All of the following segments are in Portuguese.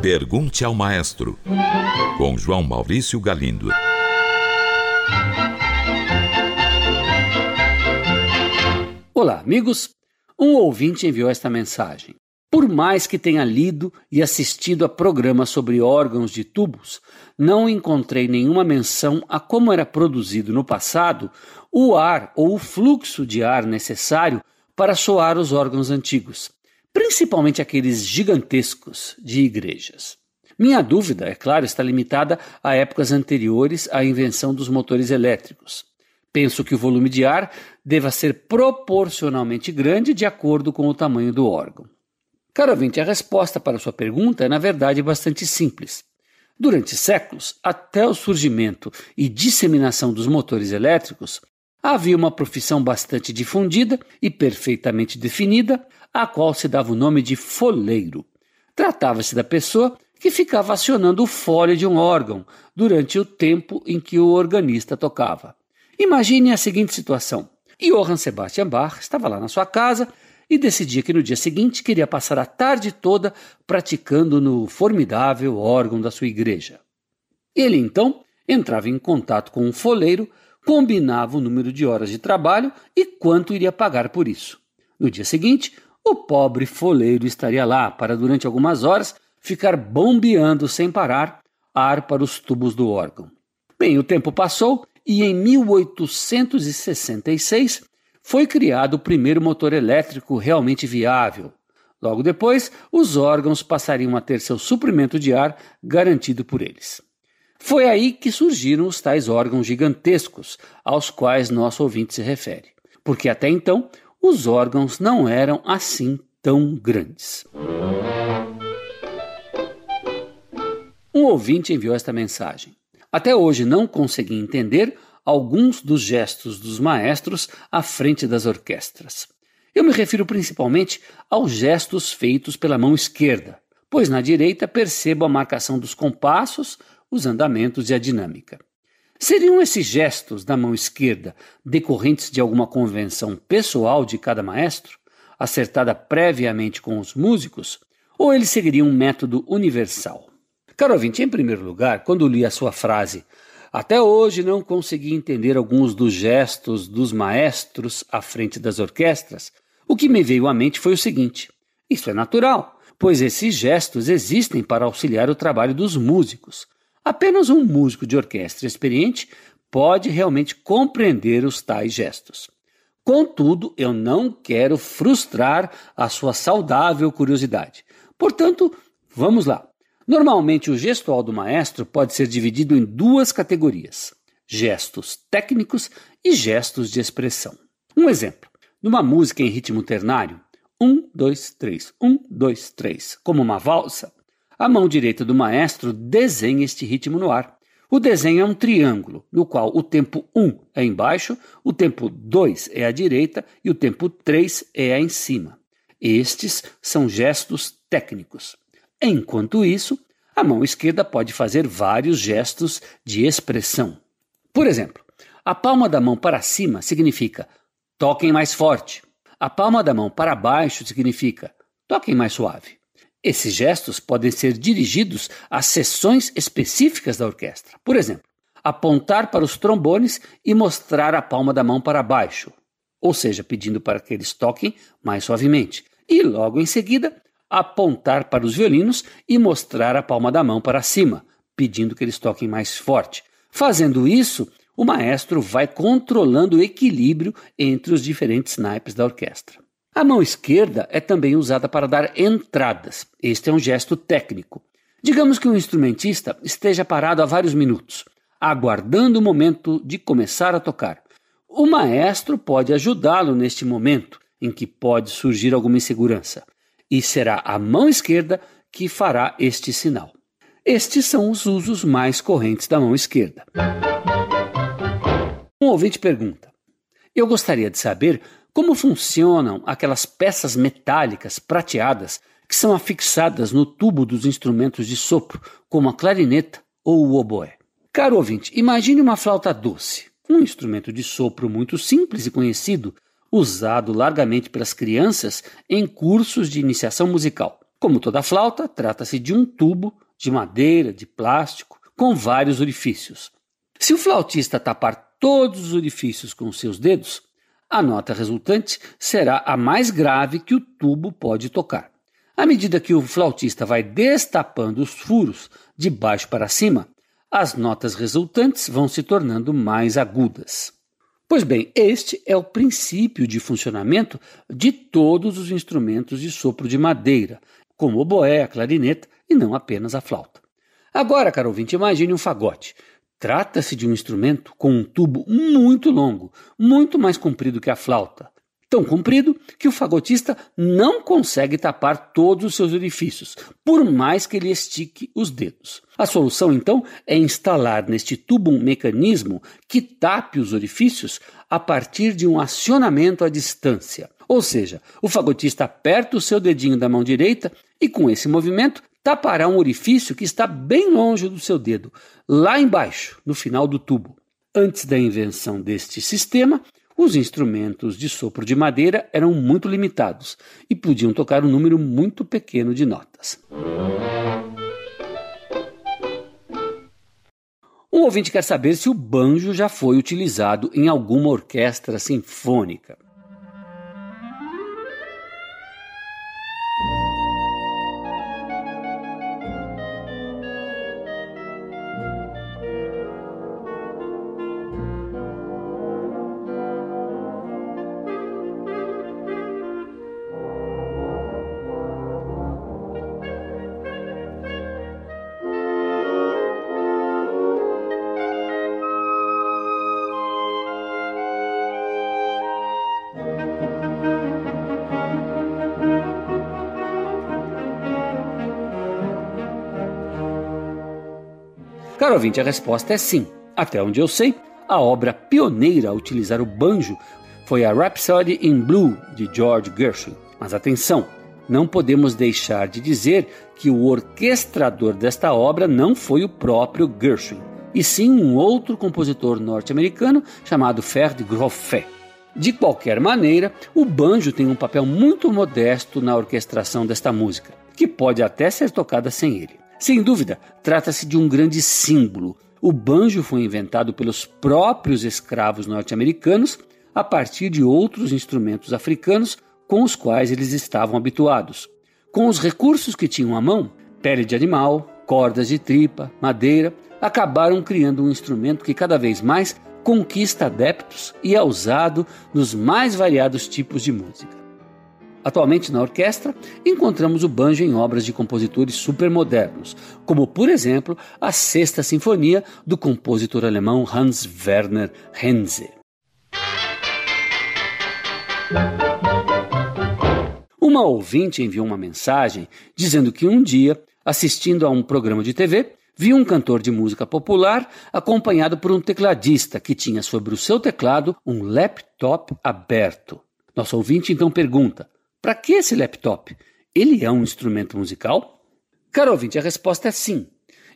Pergunte ao Maestro, com João Maurício Galindo. Olá, amigos. Um ouvinte enviou esta mensagem. Por mais que tenha lido e assistido a programas sobre órgãos de tubos, não encontrei nenhuma menção a como era produzido no passado o ar ou o fluxo de ar necessário para soar os órgãos antigos, principalmente aqueles gigantescos de igrejas. Minha dúvida, é claro, está limitada a épocas anteriores à invenção dos motores elétricos. Penso que o volume de ar deva ser proporcionalmente grande de acordo com o tamanho do órgão. Caro ouvinte, a resposta para sua pergunta é, na verdade, bastante simples. Durante séculos, até o surgimento e disseminação dos motores elétricos, havia uma profissão bastante difundida e perfeitamente definida, a qual se dava o nome de foleiro. Tratava-se da pessoa que ficava acionando o fole de um órgão durante o tempo em que o organista tocava. Imagine a seguinte situação: Johann Sebastian Bach estava lá na sua casa e decidia que no dia seguinte queria passar a tarde toda praticando no formidável órgão da sua igreja. Ele então entrava em contato com um foleiro, combinava o número de horas de trabalho e quanto iria pagar por isso. No dia seguinte, o pobre foleiro estaria lá para, durante algumas horas, ficar bombeando sem parar ar para os tubos do órgão. Bem, o tempo passou e em 1866 foi criado o primeiro motor elétrico realmente viável. Logo depois, os órgãos passariam a ter seu suprimento de ar garantido por eles. Foi aí que surgiram os tais órgãos gigantescos aos quais nosso ouvinte se refere, porque até então os órgãos não eram assim tão grandes. Um ouvinte enviou esta mensagem. Até hoje não consegui entender alguns dos gestos dos maestros à frente das orquestras. Eu me refiro principalmente aos gestos feitos pela mão esquerda, pois na direita percebo a marcação dos compassos, os andamentos e a dinâmica. Seriam esses gestos da mão esquerda decorrentes de alguma convenção pessoal de cada maestro, acertada previamente com os músicos, ou eles seguiriam um método universal? Caro ouvinte, em primeiro lugar, quando li a sua frase até hoje não consegui entender alguns dos gestos dos maestros à frente das orquestras. O que me veio à mente foi o seguinte: isso é natural, pois esses gestos existem para auxiliar o trabalho dos músicos. Apenas um músico de orquestra experiente pode realmente compreender os tais gestos. Contudo, eu não quero frustrar a sua saudável curiosidade. Portanto, vamos lá. Normalmente, o gestual do maestro pode ser dividido em duas categorias: gestos técnicos e gestos de expressão. Um exemplo: numa música em ritmo ternário, 1, 2, 3, 1, 2, 3, como uma valsa, a mão direita do maestro desenha este ritmo no ar. O desenho é um triângulo, no qual o tempo 1 é embaixo, o tempo 2 é à direita e o tempo 3 é em cima. Estes são gestos técnicos. Enquanto isso, a mão esquerda pode fazer vários gestos de expressão. Por exemplo, a palma da mão para cima significa toquem mais forte. A palma da mão para baixo significa toquem mais suave. Esses gestos podem ser dirigidos a seções específicas da orquestra. Por exemplo, apontar para os trombones e mostrar a palma da mão para baixo, ou seja, pedindo para que eles toquem mais suavemente. E logo em seguida, apontar para os violinos e mostrar a palma da mão para cima, pedindo que eles toquem mais forte. Fazendo isso, o maestro vai controlando o equilíbrio entre os diferentes naipes da orquestra. A mão esquerda é também usada para dar entradas. Este é um gesto técnico. Digamos que um instrumentista esteja parado há vários minutos, aguardando o momento de começar a tocar. O maestro pode ajudá-lo neste momento em que pode surgir alguma insegurança e será a mão esquerda que fará este sinal. Estes são os usos mais correntes da mão esquerda. Um ouvinte pergunta: Eu gostaria de saber como funcionam aquelas peças metálicas prateadas que são afixadas no tubo dos instrumentos de sopro, como a clarineta ou o oboé. Caro ouvinte, imagine uma flauta doce, um instrumento de sopro muito simples e conhecido, usado largamente pelas crianças em cursos de iniciação musical. Como toda flauta, trata-se de um tubo de madeira, de plástico, com vários orifícios. Se o flautista tapar todos os orifícios com seus dedos, a nota resultante será a mais grave que o tubo pode tocar. À medida que o flautista vai destapando os furos de baixo para cima, as notas resultantes vão se tornando mais agudas. Pois bem, este é o princípio de funcionamento de todos os instrumentos de sopro de madeira, como o boé, a clarineta e não apenas a flauta. Agora, caro ouvinte, imagine um fagote. Trata-se de um instrumento com um tubo muito longo, muito mais comprido que a flauta. Tão comprido que o fagotista não consegue tapar todos os seus orifícios, por mais que ele estique os dedos. A solução, então, é instalar neste tubo um mecanismo que tape os orifícios a partir de um acionamento à distância. Ou seja, o fagotista aperta o seu dedinho da mão direita e, com esse movimento, tapará um orifício que está bem longe do seu dedo, lá embaixo, no final do tubo. Antes da invenção deste sistema, os instrumentos de sopro de madeira eram muito limitados e podiam tocar um número muito pequeno de notas. Um ouvinte quer saber se o banjo já foi utilizado em alguma orquestra sinfônica. Caro ouvinte, a resposta é sim. Até onde eu sei, a obra pioneira a utilizar o banjo foi a Rhapsody in Blue de George Gershwin. Mas atenção, não podemos deixar de dizer que o orquestrador desta obra não foi o próprio Gershwin, e sim um outro compositor norte-americano chamado Ferd Groffet. De qualquer maneira, o banjo tem um papel muito modesto na orquestração desta música, que pode até ser tocada sem ele. Sem dúvida, trata-se de um grande símbolo. O banjo foi inventado pelos próprios escravos norte-americanos a partir de outros instrumentos africanos com os quais eles estavam habituados. Com os recursos que tinham à mão, pele de animal, cordas de tripa, madeira, acabaram criando um instrumento que cada vez mais conquista adeptos e é usado nos mais variados tipos de música. Atualmente na orquestra, encontramos o banjo em obras de compositores supermodernos, como por exemplo a Sexta Sinfonia do compositor alemão Hans Werner Henze. Uma ouvinte enviou uma mensagem dizendo que um dia, assistindo a um programa de TV, viu um cantor de música popular acompanhado por um tecladista que tinha sobre o seu teclado um laptop aberto. Nosso ouvinte então pergunta: para que esse laptop? Ele é um instrumento musical? Caro ouvinte, a resposta é sim.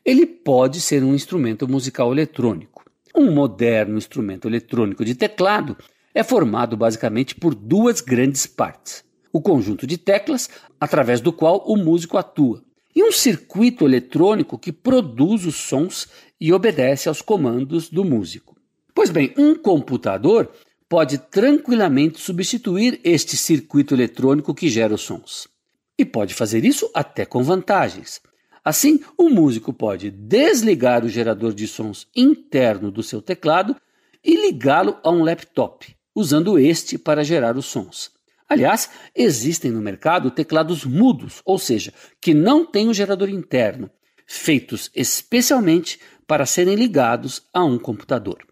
Ele pode ser um instrumento musical eletrônico. Um moderno instrumento eletrônico de teclado é formado basicamente por duas grandes partes: o conjunto de teclas, através do qual o músico atua, e um circuito eletrônico que produz os sons e obedece aos comandos do músico. Pois bem, um computador pode tranquilamente substituir este circuito eletrônico que gera os sons. E pode fazer isso até com vantagens. Assim, o músico pode desligar o gerador de sons interno do seu teclado e ligá-lo a um laptop, usando este para gerar os sons. Aliás, existem no mercado teclados mudos, ou seja, que não têm o gerador interno, feitos especialmente para serem ligados a um computador.